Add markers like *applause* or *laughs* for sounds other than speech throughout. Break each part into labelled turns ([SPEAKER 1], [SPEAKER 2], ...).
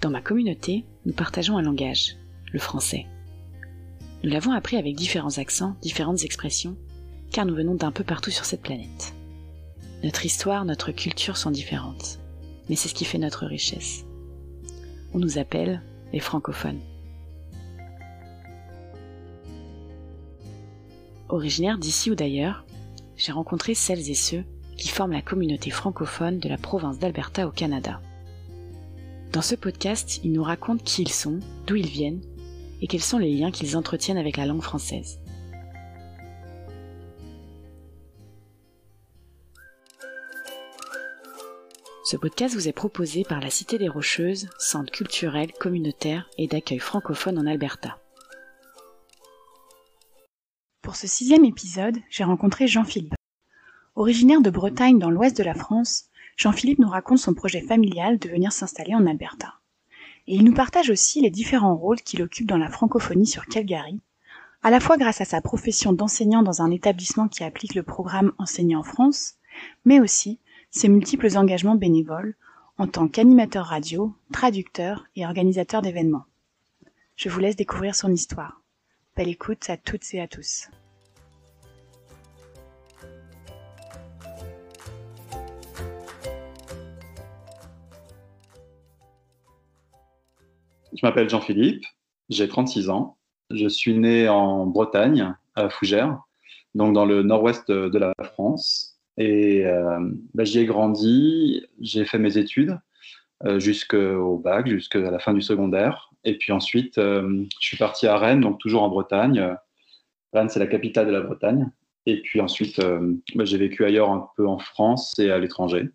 [SPEAKER 1] Dans ma communauté, nous partageons un langage, le français. Nous l'avons appris avec différents accents, différentes expressions, car nous venons d'un peu partout sur cette planète. Notre histoire, notre culture sont différentes, mais c'est ce qui fait notre richesse. On nous appelle les francophones. Originaire d'ici ou d'ailleurs, j'ai rencontré celles et ceux qui forment la communauté francophone de la province d'Alberta au Canada. Dans ce podcast, ils nous racontent qui ils sont, d'où ils viennent et quels sont les liens qu'ils entretiennent avec la langue française. Ce podcast vous est proposé par la Cité des Rocheuses, centre culturel, communautaire et d'accueil francophone en Alberta. Pour ce sixième épisode, j'ai rencontré Jean-Philippe. Originaire de Bretagne dans l'ouest de la France, Jean-Philippe nous raconte son projet familial de venir s'installer en Alberta. Et il nous partage aussi les différents rôles qu'il occupe dans la francophonie sur Calgary, à la fois grâce à sa profession d'enseignant dans un établissement qui applique le programme Enseigner en France, mais aussi ses multiples engagements bénévoles en tant qu'animateur radio, traducteur et organisateur d'événements. Je vous laisse découvrir son histoire. Belle écoute à toutes et à tous.
[SPEAKER 2] Je m'appelle Jean-Philippe, j'ai 36 ans. Je suis né en Bretagne, à Fougères, donc dans le nord-ouest de la France. Et euh, bah, j'y ai grandi, j'ai fait mes études euh, jusqu'au bac, jusqu'à la fin du secondaire. Et puis ensuite, euh, je suis parti à Rennes, donc toujours en Bretagne. Rennes, c'est la capitale de la Bretagne. Et puis ensuite, bah, j'ai vécu ailleurs un peu en France et à l'étranger.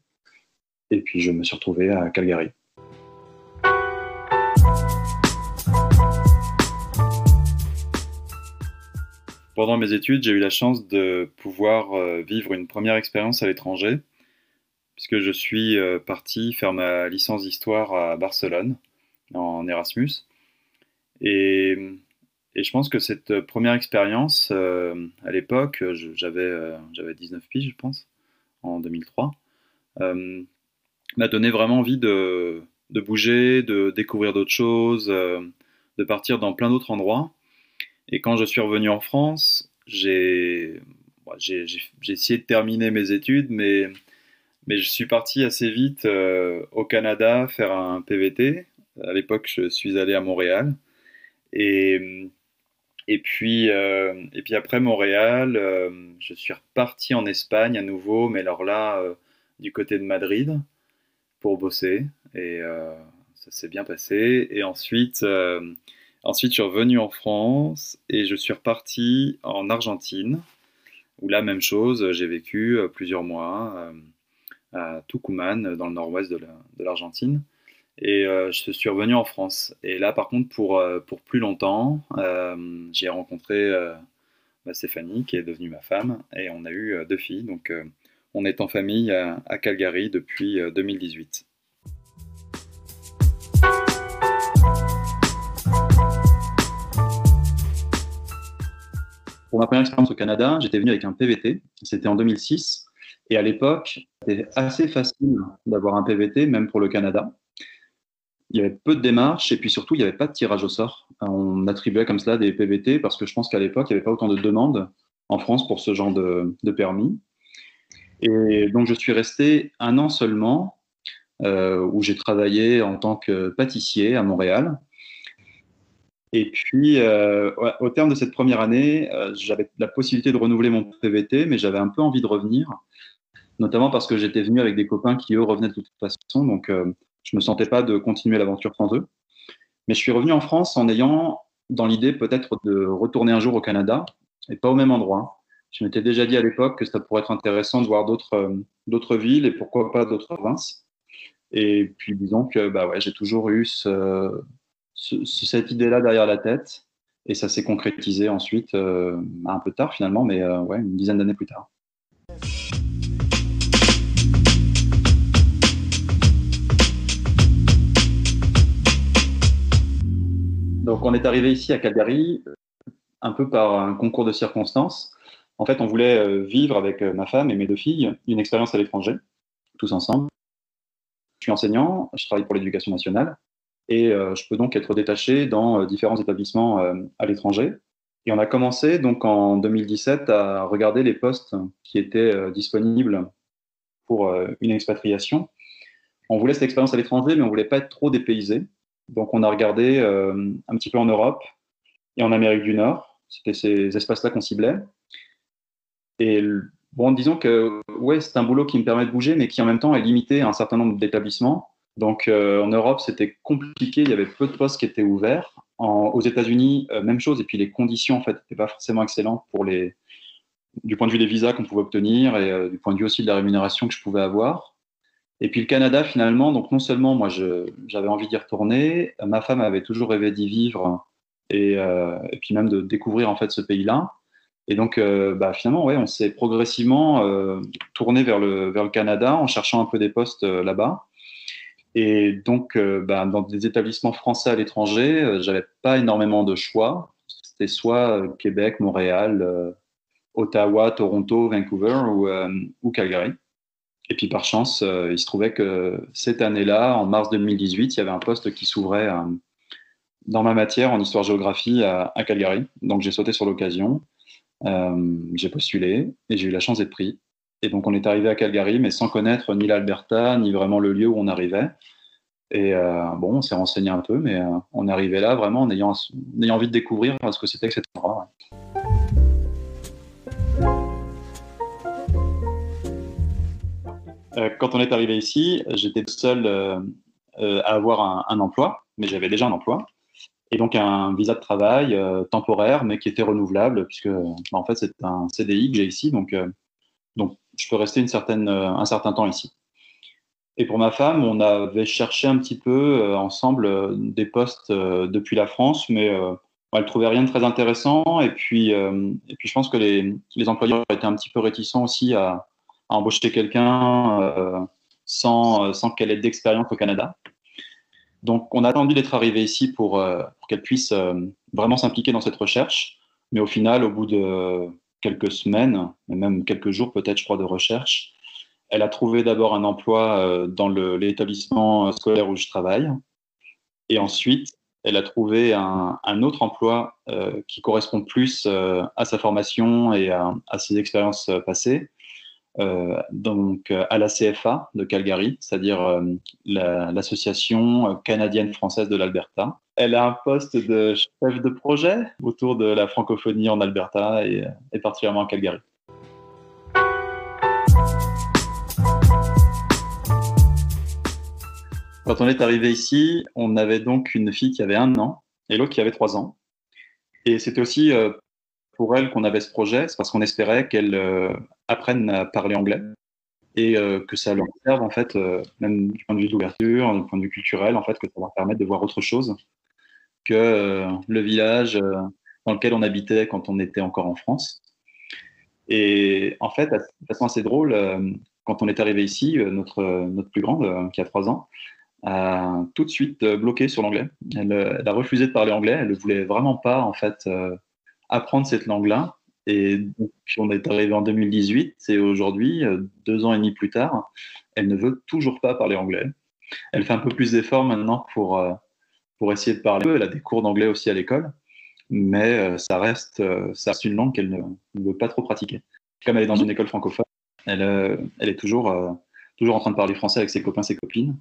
[SPEAKER 2] Et puis je me suis retrouvé à Calgary. Pendant mes études, j'ai eu la chance de pouvoir euh, vivre une première expérience à l'étranger, puisque je suis euh, parti faire ma licence d'histoire à Barcelone, en Erasmus. Et, je pense que cette première expérience, euh, à l'époque, j'avais 19 piges, je pense, en 2003, m'a donné vraiment envie de bouger, de découvrir d'autres choses, de partir dans plein d'autres endroits. Et quand je suis revenu en France, j'ai essayé de terminer mes études, mais, mais je suis parti assez vite euh, au Canada faire un PVT. À l'époque, je suis allé à Montréal. Et, et, puis, euh, et puis après Montréal, euh, je suis reparti en Espagne à nouveau, mais alors là, du côté de Madrid, pour bosser. Et ça s'est bien passé. Et ensuite Ensuite, je suis revenu en France et je suis reparti en Argentine, où la même chose, j'ai vécu euh, plusieurs mois euh, à Tucumán, dans le nord-ouest de l'Argentine. Et euh, je suis revenu en France. Et là, par contre, pour, pour plus longtemps, j'ai rencontré bah, Stéphanie, qui est devenue ma femme, et on a eu deux filles. Donc, on est en famille à Calgary depuis 2018. Pour ma première expérience au Canada, j'étais venu avec un PVT. C'était en 2006. Et à l'époque, c'était assez facile d'avoir un PVT, même pour le Canada. Il y avait peu de démarches et puis surtout, il n'y avait pas de tirage au sort. On attribuait comme cela des PVT parce que je pense qu'à l'époque, il n'y avait pas autant de demandes en France pour ce genre de, permis. Et donc, je suis resté un an seulement euh, où j'ai travaillé en tant que pâtissier à Montréal. Et puis, euh, au terme de cette première année, euh, j'avais la possibilité de renouveler mon PVT, mais j'avais un peu envie de revenir, notamment parce que j'étais venu avec des copains qui, eux, revenaient de toute façon, donc euh, je ne me sentais pas de continuer l'aventure sans eux. Mais je suis revenu en France en ayant dans l'idée peut-être de retourner un jour au Canada, et pas au même endroit. Je m'étais déjà dit à l'époque que ça pourrait être intéressant de voir d'autres villes et pourquoi pas d'autres provinces. Et puis disons que bah ouais, j'ai toujours eu ce, cette idée-là derrière la tête. Et ça s'est concrétisé ensuite, euh, un peu tard finalement, mais euh, ouais, une dizaine d'années plus tard. Donc on est arrivé ici à Calgary un peu par un concours de circonstances. En fait, on voulait euh, vivre avec ma femme et mes deux filles une expérience à l'étranger, tous ensemble. Je suis enseignant, je travaille pour l'éducation nationale et je peux donc être détaché dans différents établissements à l'étranger. Et on a commencé donc en 2017 à regarder les postes qui étaient disponibles pour une expatriation. On voulait cette expérience à l'étranger, mais on voulait pas être trop dépaysé. Donc on a regardé un petit peu en Europe et en Amérique du Nord. C'était ces espaces-là qu'on ciblait. Et bon, disons que ouais, c'est un boulot qui me permet de bouger, mais qui en même temps est limité à un certain nombre d'établissements. Donc euh, en Europe, c'était compliqué, il y avait peu de postes qui étaient ouverts. aux États-Unis, euh, même chose, et puis les conditions en fait n'étaient pas forcément excellentes pour les, du point de vue des visas qu'on pouvait obtenir et euh, du point de vue aussi de la rémunération que je pouvais avoir. Et puis le Canada finalement, donc non seulement moi j'avais envie d'y retourner, ma femme avait toujours rêvé d'y vivre et, puis même de découvrir en fait ce pays-là. Et donc, bah, finalement, ouais, on s'est progressivement tourné vers le, vers le Canada en cherchant un peu des postes là-bas. Et donc, bah, dans des établissements français à l'étranger, j'avais pas énormément de choix. C'était soit Québec, Montréal, Ottawa, Toronto, Vancouver ou, Calgary. Et puis par chance, il se trouvait que cette année-là, en mars 2018, il y avait un poste qui s'ouvrait dans ma matière en histoire-géographie à, Calgary. Donc j'ai sauté sur l'occasion. Euh, j'ai postulé et j'ai eu la chance d'être pris. Et donc on est arrivé à Calgary, mais sans connaître ni l'Alberta, ni vraiment le lieu où on arrivait. Et euh, bon, on s'est renseigné un peu, mais euh, on est arrivé là vraiment en ayant, ayant envie de découvrir ce que c'était que cet endroit. quand on est arrivé ici, j'étais seul à avoir un, emploi, mais j'avais déjà un emploi et donc un visa de travail euh, temporaire, mais qui était renouvelable, puisque bah, en fait c'est un CDI que j'ai ici, donc, euh, donc je peux rester euh, un certain temps ici. Et pour ma femme, on avait cherché un petit peu ensemble des postes depuis la France, mais elle ne trouvait rien de très intéressant. Et puis, je pense que les, les, employeurs étaient un petit peu réticents aussi à, embaucher quelqu'un sans, sans qu'elle ait d'expérience au Canada. Donc, on a attendu d'être arrivé ici pour, euh, qu'elle puisse euh, vraiment s'impliquer dans cette recherche. Mais au final, au bout de quelques semaines, même quelques jours peut-être, je crois, de recherche, elle a trouvé d'abord un emploi euh, dans l'établissement scolaire où je travaille. Et ensuite, elle a trouvé un, autre emploi qui correspond plus à sa formation et à ses expériences passées. Euh, donc euh, à la CFA de Calgary, c'est-à-dire euh, l'association canadienne française de l'Alberta. Elle a un poste de chef de projet autour de la francophonie en Alberta et, particulièrement à Calgary. Quand on est arrivé ici, on avait donc une fille qui avait un an et l'autre qui avait trois ans. Et c'était aussi pour elle qu'on avait ce projet, c'est parce qu'on espérait qu'elle euh, apprenne à parler anglais et euh, que ça leur serve en fait, euh, même du point de vue d'ouverture, du point de vue culturel, en fait, que ça leur permette de voir autre chose que le village dans lequel on habitait quand on était encore en France. Et en fait, de façon assez drôle, quand on est arrivé ici, notre, notre plus grande, qui a trois ans, a tout de suite bloqué sur l'anglais. Elle, a refusé de parler anglais. Elle ne voulait vraiment pas, en fait, apprendre cette langue-là. Et donc, on est arrivé en 2018 et aujourd'hui, euh, deux ans et demi plus tard, elle ne veut toujours pas parler anglais. Elle fait un peu plus d'efforts maintenant pour, euh, pour essayer de parler. Elle a des cours d'anglais aussi à l'école, mais euh, ça, reste, ça reste une langue qu'elle ne, veut pas trop pratiquer. Comme elle est dans une école francophone, elle, elle est toujours, toujours en train de parler français avec ses copains, ses copines.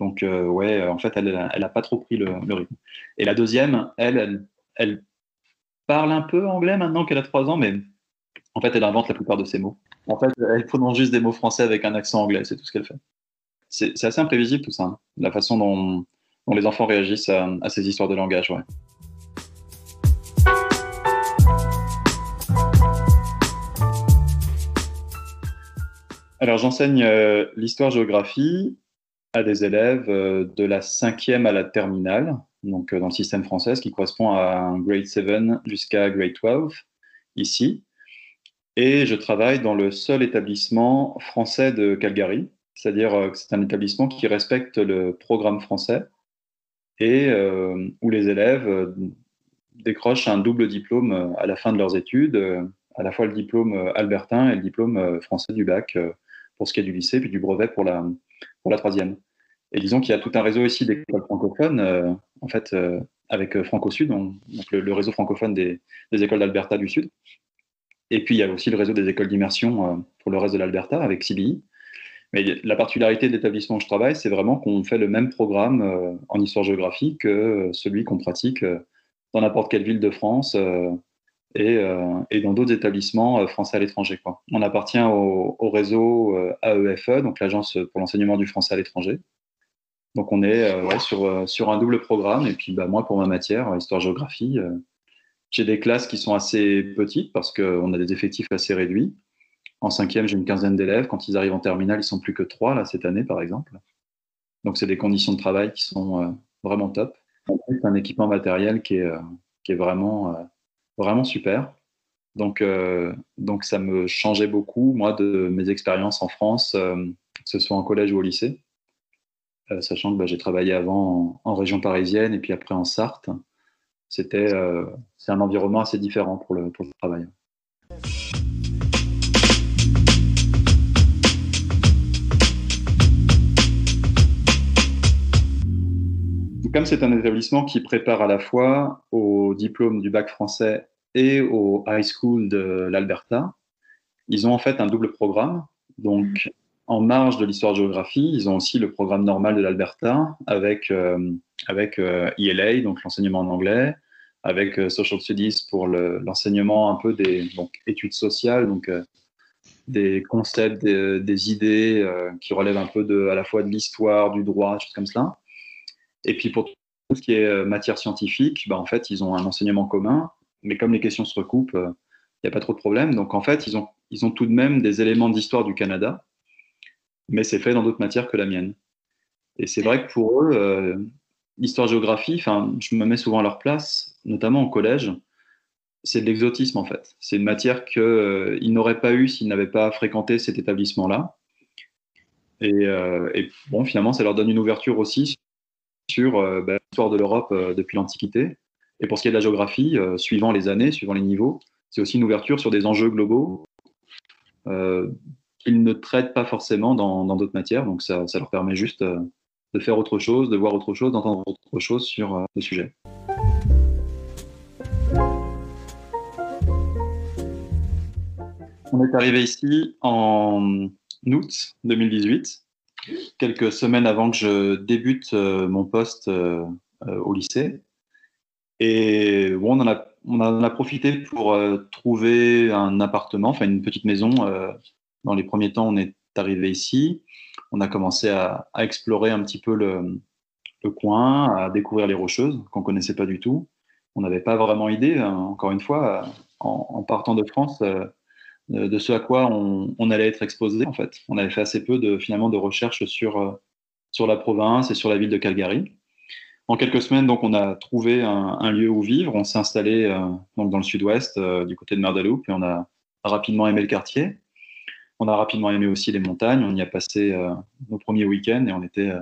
[SPEAKER 2] Donc, ouais, en fait, elle n'a pas trop pris le, rythme. Et la deuxième, elle, elle, elle parle un peu anglais maintenant qu'elle a trois ans, mais en fait, elle invente la plupart de ses mots. En fait, elle prononce juste des mots français avec un accent anglais, c'est tout ce qu'elle fait. C'est assez imprévisible tout ça, hein, la façon dont, les enfants réagissent à, ces histoires de langage. Ouais. Alors, j'enseigne euh, l'histoire-géographie à des élèves euh, de la cinquième à la terminale donc euh, dans le système français, qui correspond à un grade 7 jusqu'à grade 12 ici. Et je travaille dans le seul établissement français de Calgary, c'est-à-dire que c'est un établissement qui respecte le programme français et euh, où les élèves décrochent un double diplôme à la fin de leurs études, à la fois le diplôme albertain et le diplôme français du bac pour ce qui est du lycée, puis du brevet pour la, pour la troisième. Et disons qu'il y a tout un réseau ici d'écoles francophones, en fait, avec Franco Sud, donc le, réseau francophone des, écoles d'Alberta du Sud. Et puis il y a aussi le réseau des écoles d'immersion pour le reste de l'Alberta avec CBI. Mais la particularité de l'établissement où je travaille, c'est vraiment qu'on fait le même programme en histoire-géographie que celui qu'on pratique dans n'importe quelle ville de France euh, et, dans d'autres établissements euh, français à l'étranger. On appartient au, réseau AEFE, e, donc l'Agence pour l'enseignement du français à l'étranger. Donc on est euh, sur, sur un double programme. Et puis bah, moi, pour ma matière, histoire-géographie, j'ai des classes qui sont assez petites parce qu'on a des effectifs assez réduits. En cinquième, j'ai une quinzaine d'élèves. Quand ils arrivent en terminale, ils sont plus que trois, là, cette année, par exemple. Donc, c'est des conditions de travail qui sont vraiment top. En plus, un équipement matériel qui est, qui est vraiment super. Donc, euh, ça me changeait beaucoup, moi, de mes expériences en France, euh, que ce soit en collège ou au lycée. Euh, sachant que bah, j'ai travaillé avant en, région parisienne et puis après en Sarthe. C'était c'est un environnement assez différent pour le, pour le travail. Comme c'est un établissement qui prépare à la fois au diplôme du bac français et au high school de l'Alberta, ils ont en fait un double programme. Donc, en marge de l'histoire-géographie, ils ont aussi le programme normal de l'Alberta avec, euh, avec ELA, euh, e donc l'enseignement en anglais, avec euh, Social Studies pour l'enseignement un peu des études sociales, donc des concepts, des, idées qui relèvent un peu de, à la fois de l'histoire, du droit, des choses comme cela. Et puis pour tout ce qui est euh, matière scientifique, bah, en fait, ils ont un enseignement commun, mais comme les questions se recoupent, il euh, n'y a pas trop de problème. Donc en fait, ils ont, ils ont tout de même des éléments d'histoire du Canada, mais c'est fait dans d'autres matières que la mienne. Et c'est vrai que pour eux, euh, l'histoire-géographie, je me mets souvent à leur place, notamment au collège, c'est de l'exotisme en fait. C'est une matière qu'ils n'auraient pas eu s'ils n'avaient pas fréquenté cet établissement-là. Et, bon, finalement, ça leur donne une ouverture aussi sur euh, bah, l'histoire de l'Europe euh, depuis l'Antiquité. Et pour ce qui est de la géographie, euh, suivant les années, suivant les niveaux, c'est aussi une ouverture sur des enjeux globaux qu'ils ne traitent pas forcément dans d'autres matières. Donc ça, ça, leur permet juste de faire autre chose, de voir autre chose, d'entendre autre chose sur le sujet. On est arrivé ici en août 2018 quelques semaines avant que je débute euh, mon poste euh, euh, au lycée. Et on, en a, profité pour trouver un appartement, enfin une petite maison. dans les premiers temps, on est arrivé ici. On a commencé à, explorer un petit peu le, coin, à découvrir les rocheuses qu'on ne connaissait pas du tout. On n'avait pas vraiment idée, hein, encore une fois, en partant de France, de ce à quoi on, allait être exposé en fait. On avait fait assez peu de finalement de recherches sur euh, sur la province et sur la ville de Calgary. En quelques semaines, donc, on a trouvé un, lieu où vivre. On s'est installé euh, donc dans le sud-ouest, euh, du côté de Merdaloup, et on a rapidement aimé le quartier. On a rapidement aimé aussi les montagnes. On y a passé nos premiers week-ends et on était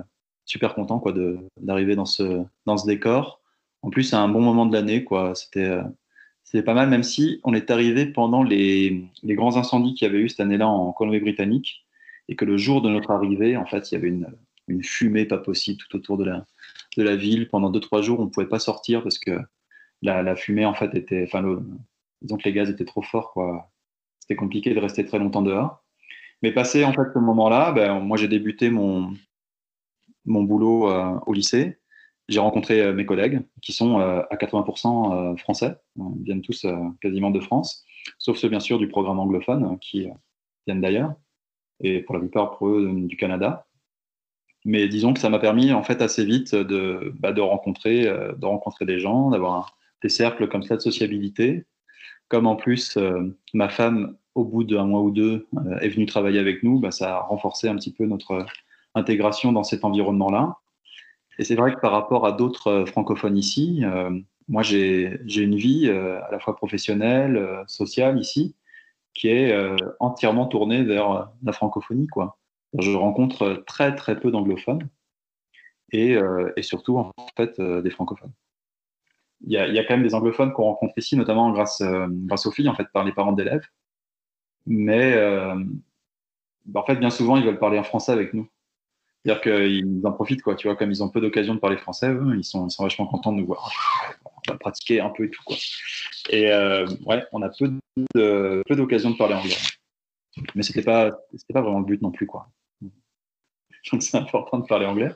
[SPEAKER 2] super content quoi d'arriver dans ce dans ce décor. En plus, c'est un bon moment de l'année quoi. C'était c'était pas mal, même si on est arrivé pendant les, grands incendies qu'il y avait eu cette année-là en Colombie-Britannique, et que le jour de notre arrivée, en fait, il y avait une, fumée pas possible tout autour de la, ville. Pendant deux, trois jours, on ne pouvait pas sortir parce que la, fumée, en fait, était. Enfin, disons que les gaz étaient trop forts, quoi. C'était compliqué de rester très longtemps dehors. Mais passé, en fait, ce moment-là, ben, moi, j'ai débuté mon, mon boulot euh, au lycée j'ai rencontré euh, mes collègues qui sont euh, à 80% euh, français, ils viennent tous quasiment de France, sauf ceux bien sûr du programme anglophone qui viennent d'ailleurs, et pour la plupart pour eux du Canada. Mais disons que ça m'a permis en fait assez vite de, bah, de, rencontrer, de rencontrer des gens, d'avoir des cercles comme ça de sociabilité. Comme en plus ma femme, au bout d'un mois ou deux, est venue travailler avec nous, bah, ça a renforcé un petit peu notre intégration dans cet environnement-là. Et c'est vrai que par rapport à d'autres euh, francophones ici, euh, moi j'ai une vie euh, à la fois professionnelle, sociale ici, qui est entièrement tournée vers la francophonie. Quoi. Je rencontre très très peu d'anglophones et, et, surtout en fait des francophones. Il y, a, il y, a, quand même des anglophones qu'on rencontre ici, notamment grâce, grâce aux filles, en fait, par les parents d'élèves. Mais en fait, bien souvent, ils veulent parler en français avec nous. C'est-à-dire qu'ils en profitent, quoi. Tu vois, comme ils ont peu d'occasion de parler français, eux, ils sont, ils sont vachement contents de nous voir. On va pratiquer un peu et tout, quoi. Et euh, ouais, on a peu de, d'occasion de parler anglais. Mais c'était pas, pas vraiment le but non plus, quoi. Donc c'est important de parler anglais.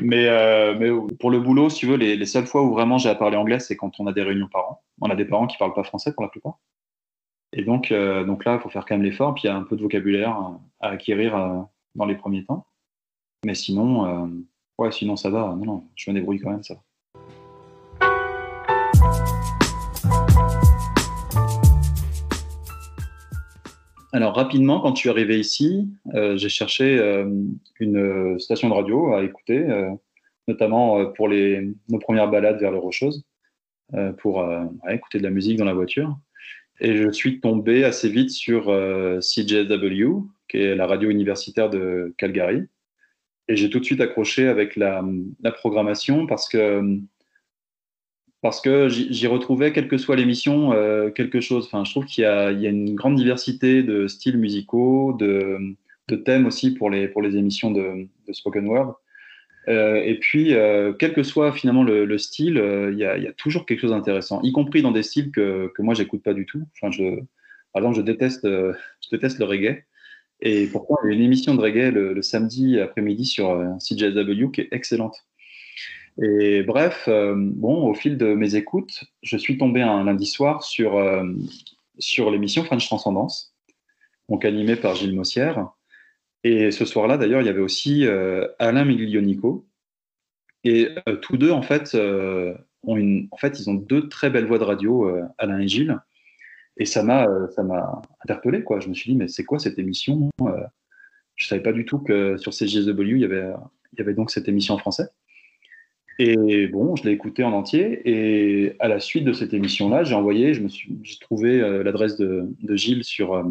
[SPEAKER 2] Mais, euh, mais pour le boulot, si tu veux, les, les seules fois où vraiment j'ai à parler anglais, c'est quand on a des réunions parents. On a des parents qui parlent pas français pour la plupart. Et donc, euh, donc là, il faut faire quand même l'effort. Puis il y a un peu de vocabulaire à acquérir euh, dans les premiers temps. Mais sinon, euh, ouais, sinon ça va. Non, non, je me débrouille quand même, ça. Alors rapidement, quand je suis arrivé ici, euh, j'ai cherché euh, une station de radio à écouter, notamment pour les, nos premières balades vers les Rocheuses, pour écouter de la musique dans la voiture. Et je suis tombé assez vite sur CJW, qui est la radio universitaire de Calgary. Et j'ai tout de suite accroché avec la, programmation parce que parce que j'y retrouvais, quelle que soit l'émission, euh, quelque chose. Enfin, je trouve qu'il y, a une grande diversité de styles musicaux, de, thèmes aussi pour les, pour les émissions de, spoken word. Euh, et puis, euh, quel que soit finalement le, le style, euh, il y, a, toujours quelque chose d'intéressant, y compris dans des styles que, que moi j'écoute pas du tout. Enfin, je, par exemple, je déteste, je déteste le reggae. Et pourtant, il y a une émission de reggae le, samedi après-midi sur CJSW qui est excellente. Et bref, euh, bon, au fil de mes écoutes, je suis tombé un lundi soir sur, euh, sur l'émission French Transcendance, donc animée par Gilles Mossière. Et ce soir-là, d'ailleurs, il y avait aussi euh, Alain Miglionico. Et euh, tous deux, en fait, euh, ont en fait, ils ont deux très belles voix de radio, euh, Alain et Gilles. Et ça m'a, ça m'a interpellé, quoi. Je me suis dit, mais c'est quoi cette émission Je savais pas du tout que sur CGSW, il y avait, il y avait donc cette émission en français. Et bon, je l'ai écouté en entier. Et à la suite de cette émission-là, j'ai envoyé, je me suis, j'ai trouvé euh, l'adresse de, Gilles sur, euh,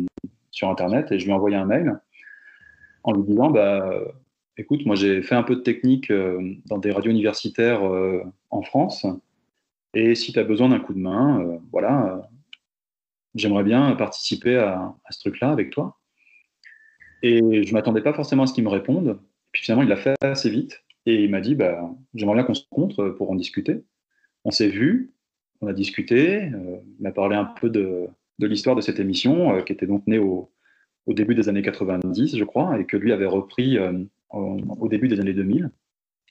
[SPEAKER 2] sur Internet et je lui ai envoyé un mail en lui disant, bah, écoute, moi j'ai fait un peu de technique euh, dans des radios universitaires euh, en France. Et si tu as besoin d'un coup de main, euh, voilà, j'aimerais bien participer à, ce truc-là avec toi. Et je m'attendais pas forcément à ce qu'il me réponde. Puis finalement, il l'a fait assez vite. Et il m'a dit, bah, j'aimerais bien qu'on se rencontre pour en discuter. On s'est vu, on a discuté, euh, il m'a parlé un peu de, l'histoire de cette émission, euh, qui était donc née au, début des années 90, je crois, et que lui avait repris euh, au, début des années 2000.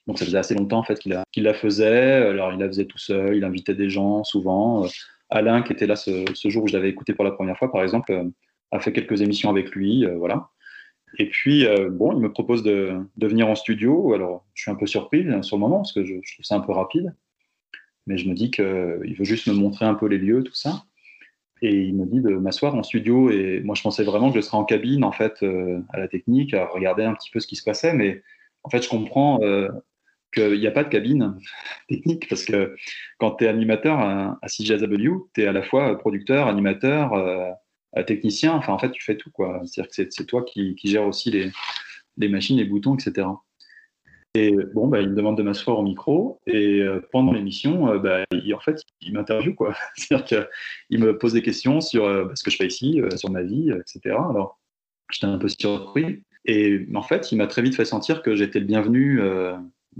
[SPEAKER 2] Donc ça faisait assez longtemps en fait qu'il qu la faisait. Alors il la faisait tout seul, il invitait des gens souvent. Alain, qui était là ce, jour où je l'avais écouté pour la première fois, par exemple, a fait quelques émissions avec lui, voilà. Et puis, euh, bon, il me propose de, venir en studio. Alors, je suis un peu surpris hein, sur le moment parce que je, trouve ça un peu rapide. Mais je me dis qu'il veut juste me montrer un peu les lieux, tout ça. Et il me dit de m'asseoir en studio. Et moi, je pensais vraiment que je serais en cabine, en fait, euh, à la technique, à regarder un petit peu ce qui se passait. Mais en fait, je comprends euh, qu'il n'y a pas de cabine *laughs* technique parce que quand tu es animateur à, CJSW, tu es à la fois producteur, animateur, euh, technicien. Enfin, en fait, tu fais tout, quoi. C'est-à-dire que c'est toi qui, qui gères aussi les, machines, les boutons, etc. Et bon, bah, il me demande de m'asseoir au micro. Et euh, pendant l'émission, euh, bah, en fait, il m'interviewe, quoi. *laughs* C'est-à-dire qu'il me pose des questions sur euh, ce que je fais ici, sur ma vie, etc. Alors, j'étais un peu surpris. Et en fait, il m'a très vite fait sentir que j'étais le bienvenu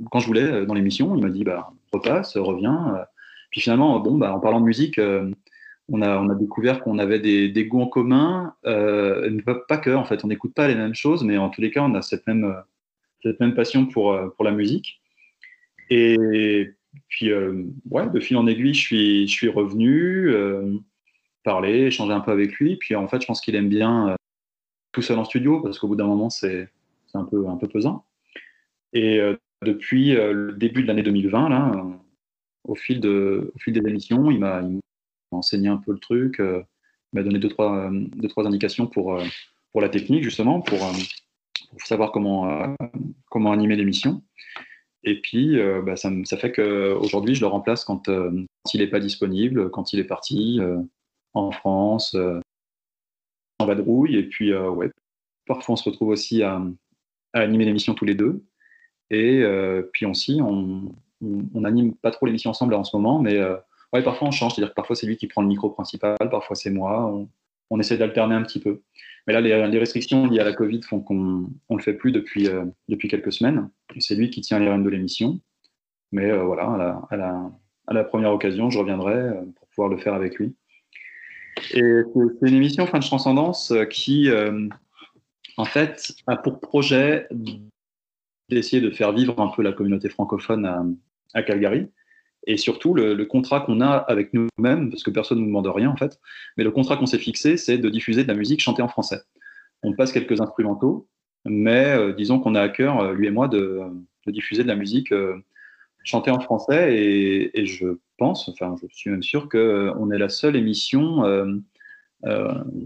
[SPEAKER 2] quand je voulais dans l'émission. Il m'a dit, bah, repasse, reviens. Puis finalement, bon, bah, en parlant de musique, on a, on a découvert qu'on avait des, goûts en commun, euh, pas que, en fait, on n'écoute pas les mêmes choses, mais en tous les cas, on a cette même, cette même passion pour, pour la musique. Et puis, euh, ouais, de fil en aiguille, je suis, je suis revenu, euh, parler, échanger un peu avec lui. Puis, en fait, je pense qu'il aime bien euh, tout seul en studio, parce qu'au bout d'un moment, c'est un peu, un peu pesant. Et euh, depuis euh, le début de l'année 2020, là, au fil, de, au fil des émissions, il m'a enseigné un peu le truc, euh, m'a donné deux trois, euh, deux, trois indications pour, euh, pour la technique, justement, pour, savoir comment, comment animer l'émission. Et puis, bah, ça, fait qu'aujourd'hui, je le remplace quand, quand il n'est pas disponible, quand il est parti en France, en vadrouille. Et puis, ouais, parfois, on se retrouve aussi à animer l'émission tous les deux. Et puis aussi, on, on, pas trop l'émission ensemble en ce moment, mais Ouais, parfois on change, c'est-à-dire que parfois c'est lui qui prend le micro principal, parfois c'est moi. On, essaie d'alterner un petit peu. Mais là, les, restrictions liées à la Covid font qu'on ne le fait plus depuis, depuis quelques semaines. C'est lui qui tient les rênes de l'émission. Mais voilà, à la, à la, première occasion, je reviendrai pour pouvoir le faire avec lui. Et c'est une émission de transcendance qui, en fait, a pour projet d'essayer de faire vivre un peu la communauté francophone à, Calgary. Et surtout, le, contrat qu'on a avec nous-mêmes, parce que personne ne nous demande rien en fait, mais le contrat qu'on s'est fixé, c'est de diffuser de la musique chantée en français. On passe quelques instrumentaux, mais euh, disons qu'on a à cœur, euh, lui et moi, de, diffuser de la musique euh, chantée en français. Et, je pense, enfin, je suis même sûr qu'on est la seule émission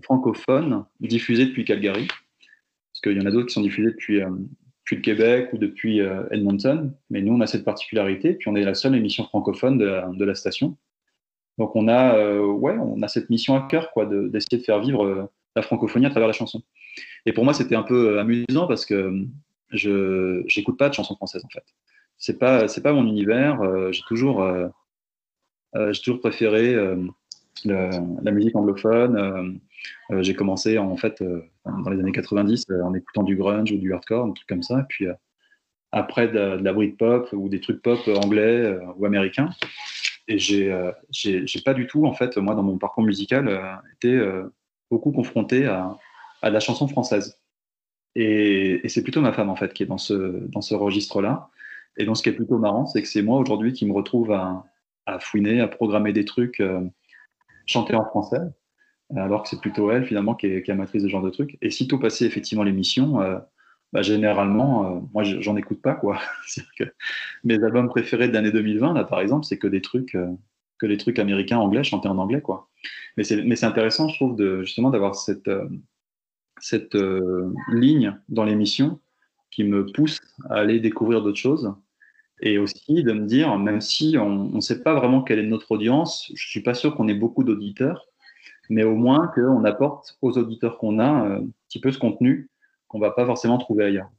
[SPEAKER 2] francophone diffusée depuis Calgary. Parce qu'il y en a d'autres qui sont diffusées depuis, depuis le Québec ou depuis euh, Edmonton, mais nous, on a cette particularité, puis on est la seule émission francophone de la, station. Donc on a, euh, ouais, on a cette mission à cœur, quoi, d'essayer de, faire vivre euh, la francophonie à travers la chanson. Et pour moi, c'était un peu amusant parce que je n'écoute pas de chansons françaises, en fait. C'est pas, pas mon univers. j'ai toujours, j'ai toujours préféré la musique anglophone. J'ai commencé en fait dans les années 90 euh, en écoutant du grunge ou du hardcore, un truc comme ça. Puis après de, la Britpop ou des trucs pop anglais ou américains. Et j'ai j'ai pas du tout, en fait, moi, dans mon parcours musical, été beaucoup confronté à, à, la chanson française. Et, et c'est plutôt ma femme, en fait, qui est dans ce, dans ce registre-là. Et donc, ce qui est plutôt marrant, c'est que c'est moi aujourd'hui qui me retrouve à, à, fouiner, à programmer des trucs chantés en français alors que c'est plutôt elle finalement qui est, qui de ce genre de trucs. Et sitôt passé effectivement l'émission, euh, bah, généralement, euh, moi j'en écoute pas quoi. *laughs* mes albums préférés de l'année 2020 là par exemple, c'est que des trucs euh, que des trucs américains anglais chantés en anglais quoi. Mais c'est intéressant je trouve de justement d'avoir cette cette ligne dans l'émission qui me pousse à aller découvrir d'autres choses et aussi de me dire même si on ne sait pas vraiment quelle est notre audience, je suis pas sûr qu'on ait beaucoup d'auditeurs mais au moins qu'on apporte aux auditeurs qu'on a euh, un petit peu ce contenu qu'on ne va pas forcément trouver ailleurs.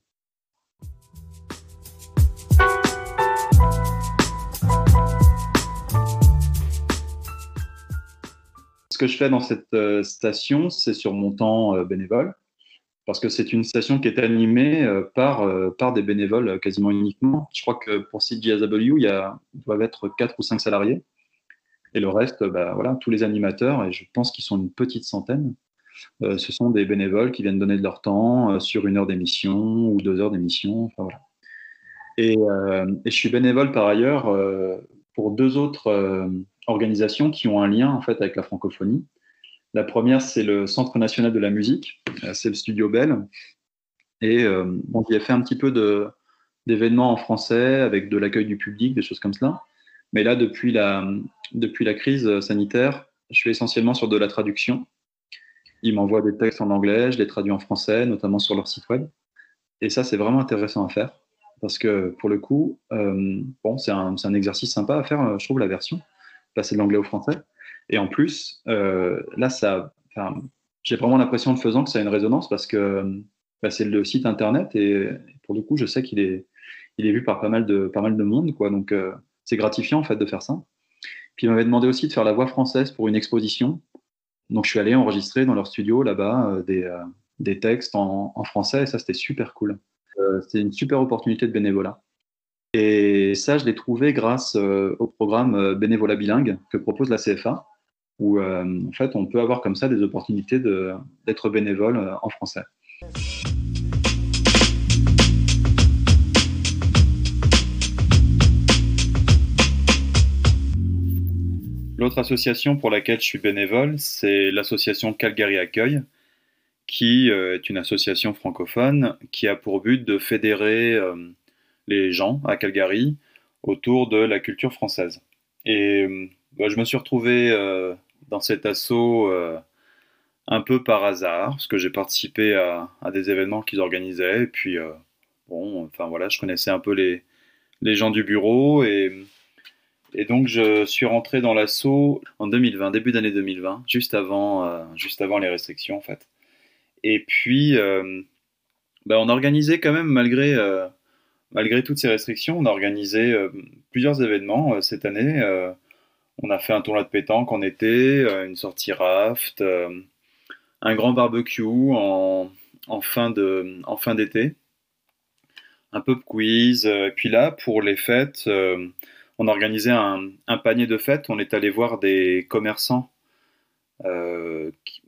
[SPEAKER 2] Ce que je fais dans cette euh, station, c'est sur mon temps euh, bénévole, parce que c'est une station qui est animée par, par des bénévoles quasiment uniquement. Je crois que pour CGSW, il, y a, être 4 ou 5 salariés. Et le reste, bah, voilà, tous les animateurs, et je pense qu'ils sont une petite centaine, euh, ce sont des bénévoles qui viennent donner de leur temps euh, sur une heure d'émission ou deux heures d'émission. Euh, et, je suis bénévole par ailleurs pour deux autres organisations qui ont un lien en fait avec la francophonie. La première, c'est le Centre national de la musique, c'est le Studio Bell. Et on y a fait un petit peu d'événements en français avec de l'accueil du public, des choses comme cela. Mais là, depuis la, depuis la crise sanitaire, je suis essentiellement sur de la traduction. Ils m'envoient des textes en anglais, je les traduis en français, notamment sur leur site web. Et ça, c'est vraiment intéressant à faire. Parce que pour le coup, euh, bon, c'est un, un, exercice sympa à faire, je trouve, la version, passer de l'anglais au français. Et en plus, euh, là, ça, j'ai vraiment l'impression en le faisant que ça a une résonance parce que bah, c'est le site internet et pour le coup, je sais qu'il est, il est vu par pas mal de, pas mal de monde. Quoi. Donc, euh, c'est gratifiant en fait de faire ça. Puis il m'avait demandé aussi de faire la voix française pour une exposition. Donc je suis allé enregistrer dans leur studio là-bas euh, des, euh, des, textes en, français et ça c'était super cool. Euh, c'était une super opportunité de bénévolat. Et ça, je l'ai trouvé grâce au programme Bénévolat bilingue que propose la CFA, où en fait on peut avoir comme ça des opportunités d'être bénévole en français.
[SPEAKER 3] L'autre association pour laquelle je suis bénévole, c'est l'association Calgary Accueil, qui euh, est une association francophone qui a pour but de fédérer euh, les gens à Calgary autour de la culture française. Et euh, bah, je me suis retrouvé dans cet assaut un peu par hasard, parce que j'ai participé à, à, des événements qu'ils organisaient, et puis bon, enfin voilà, je connaissais un peu les, les gens du bureau, et et donc, je suis rentré dans l'assaut en 2020, début d'année 2020, juste avant, euh, juste avant les restrictions, en fait. Et puis, euh, bah, on a organisé quand même, malgré, euh, malgré toutes ces restrictions, on a organisé plusieurs événements cette année. on a fait un tournoi de pétanque en été, une sortie raft.
[SPEAKER 4] un grand barbecue en, fin de en fin d'été, un de quiz. Et puis là, pour les fêtes, on a organisé un, un, panier de fêtes. On est allé voir des commerçants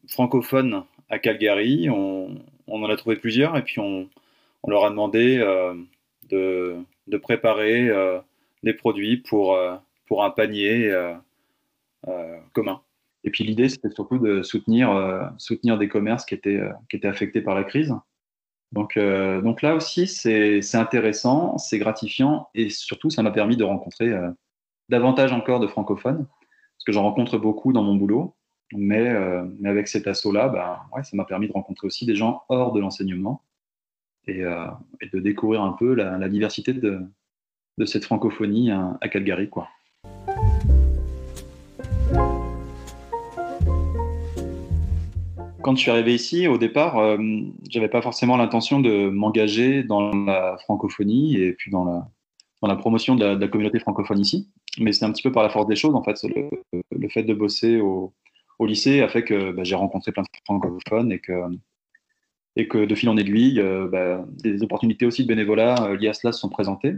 [SPEAKER 4] francophones à Calgary. On, en a trouvé plusieurs et puis on, leur a demandé de, de, préparer des produits pour, pour un panier commun.
[SPEAKER 2] Et puis l'idée, c'était surtout de soutenir, euh, des commerces qui étaient, euh, qui étaient affectés par la crise. Donc, euh, donc là aussi, c'est intéressant, c'est gratifiant et surtout, ça m'a permis de rencontrer davantage encore de francophones, parce que j'en rencontre beaucoup dans mon boulot. Mais, mais avec cet assaut-là, bah, ouais, ça m'a permis de rencontrer aussi des gens hors de l'enseignement et, de découvrir un peu la, la diversité de, de, cette francophonie à, à Calgary. Quoi. Quand je suis arrivé ici, au départ, euh, j'avais pas forcément l'intention de m'engager dans la francophonie et puis dans la, promotion de la, communauté francophone ici. Mais c'est un petit peu par la force des choses, en fait. Le, fait de bosser au, lycée a fait que bah, j'ai rencontré plein de francophones et que, et que de fil en aiguille, euh, bah, des opportunités aussi de bénévolat euh, liées à cela se sont présentées.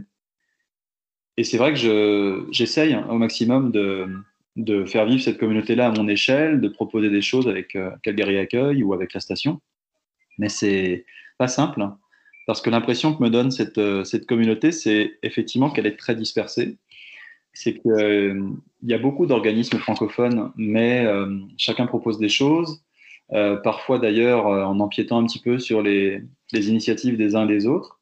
[SPEAKER 2] Et c'est vrai que j'essaye au maximum de, de faire vivre cette communauté-là à mon échelle, de proposer des choses avec euh, Calgary Accueil ou avec la station. Mais c'est pas simple, hein, parce que l'impression que me donne cette, euh, cette communauté, c'est effectivement qu'elle est très dispersée. C'est qu'il euh, y a beaucoup d'organismes francophones, mais chacun propose des choses, parfois d'ailleurs en empiétant un petit peu sur les, les initiatives des uns des autres.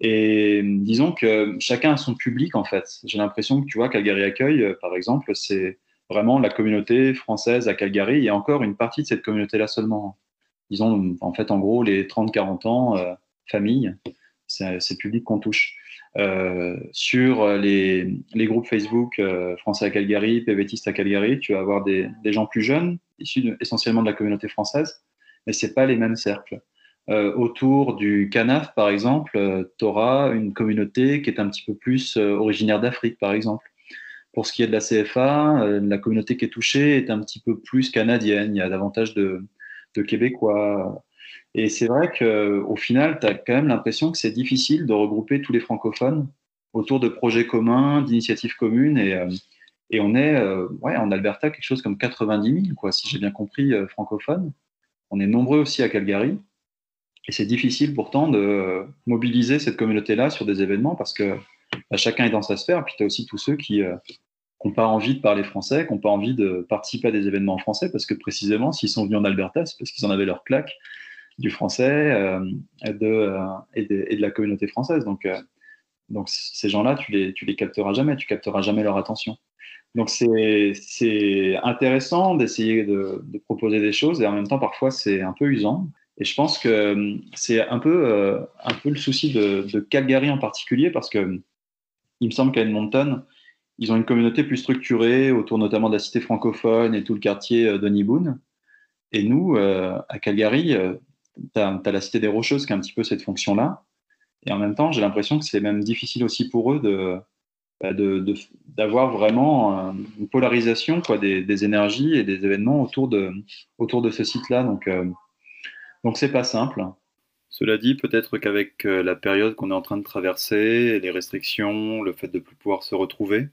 [SPEAKER 2] Et disons que chacun a son public en fait. J'ai l'impression que tu vois, Calgary Accueil, par exemple, c'est vraiment la communauté française à Calgary. et encore une partie de cette communauté-là seulement. Disons, en fait, en gros, les 30-40 ans, euh, famille, c'est le public qu'on touche. Euh, sur les, groupes Facebook euh, français à Calgary, PVTiste à Calgary, tu vas avoir des, gens plus jeunes, issus essentiellement de la communauté française, mais c'est pas les mêmes cercles. Autour du Canaf, par exemple, tu auras une communauté qui est un petit peu plus originaire d'Afrique, par exemple. Pour ce qui est de la CFA, euh, la communauté qui est touchée est un petit peu plus canadienne. Il y a davantage de, de Québécois. Et c'est vrai qu'au final, tu as quand même l'impression que c'est difficile de regrouper tous les francophones autour de projets communs, d'initiatives communes. Et, euh, on est euh, ouais, en Alberta quelque chose comme 90 000, quoi, si j'ai bien compris, francophones. On est nombreux aussi à Calgary. Et c'est difficile pourtant de mobiliser cette communauté-là sur des événements parce que bah, chacun est dans sa sphère. Puis tu as aussi tous ceux qui n'ont pas envie de parler français, qui n'ont pas envie de participer à des événements en français, parce que précisément, s'ils sont venus en Alberta, c'est parce qu'ils en avaient leur claque du français euh, euh, et, de, la communauté française. Donc, euh, donc ces gens-là, tu les, tu les capteras jamais, tu capteras jamais leur attention. Donc c'est intéressant d'essayer de, de, proposer des choses et en même temps parfois c'est un peu usant. Et je pense que c'est un peu, un peu le souci de, de Calgary en particulier parce que il me semble qu'à Edmonton, ils ont une communauté plus structurée autour notamment de la cité francophone et tout le quartier euh, de Niboun. Et nous, euh, à Calgary, euh, tu as, la cité des Rocheuses qui a un petit peu cette fonction-là. Et en même temps, j'ai l'impression que c'est même difficile aussi pour eux de, bah, d'avoir vraiment une polarisation quoi, des, énergies et des événements autour de, autour de ce site-là. Donc, donc c'est pas simple.
[SPEAKER 4] Cela dit, peut-être qu'avec la période qu'on est en train de traverser, les restrictions, le fait de ne plus pouvoir se retrouver,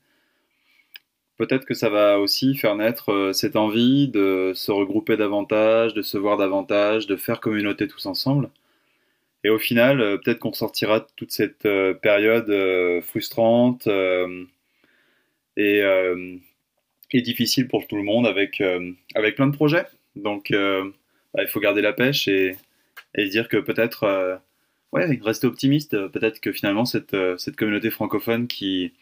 [SPEAKER 4] peut-être que ça va aussi faire naître euh, cette envie de se regrouper davantage, de se voir davantage, de faire communauté tous ensemble. Et au final, euh, peut-être qu'on sortira de toute cette euh, période frustrante et, et, difficile pour tout le monde avec, avec plein de projets. Donc, bah, il faut garder la pêche et, et dire que peut-être, ouais, rester optimiste. Peut-être que finalement, cette, cette communauté francophone qui,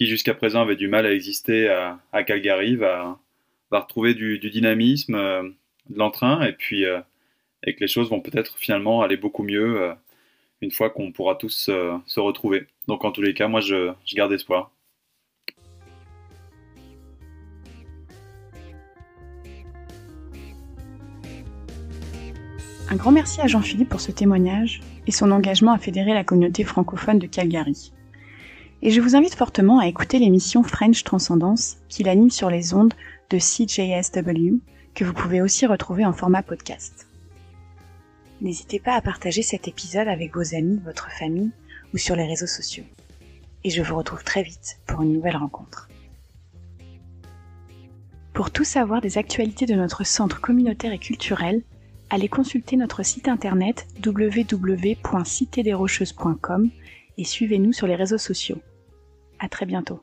[SPEAKER 4] qui jusqu'à présent avait du mal à exister à, Calgary, va, va retrouver du, dynamisme, euh, de l'entrain, et puis euh, et que les choses vont peut-être finalement aller beaucoup mieux euh, une fois qu'on pourra tous se retrouver. Donc en tous les cas, moi je, je garde espoir.
[SPEAKER 1] Un grand merci à Jean-Philippe pour ce témoignage et son engagement à fédérer la communauté francophone de Calgary et je vous invite fortement à écouter l'émission French Transcendance qu'il anime sur les ondes de CJSW que vous pouvez aussi retrouver en format podcast. N'hésitez pas à partager cet épisode avec vos amis, votre famille ou sur les réseaux sociaux. Et je vous retrouve très vite pour une nouvelle rencontre. Pour tout savoir des actualités de notre centre communautaire et culturel, allez consulter notre site internet www.citedesrocheuses.com et suivez-nous sur les réseaux sociaux. À très bientôt.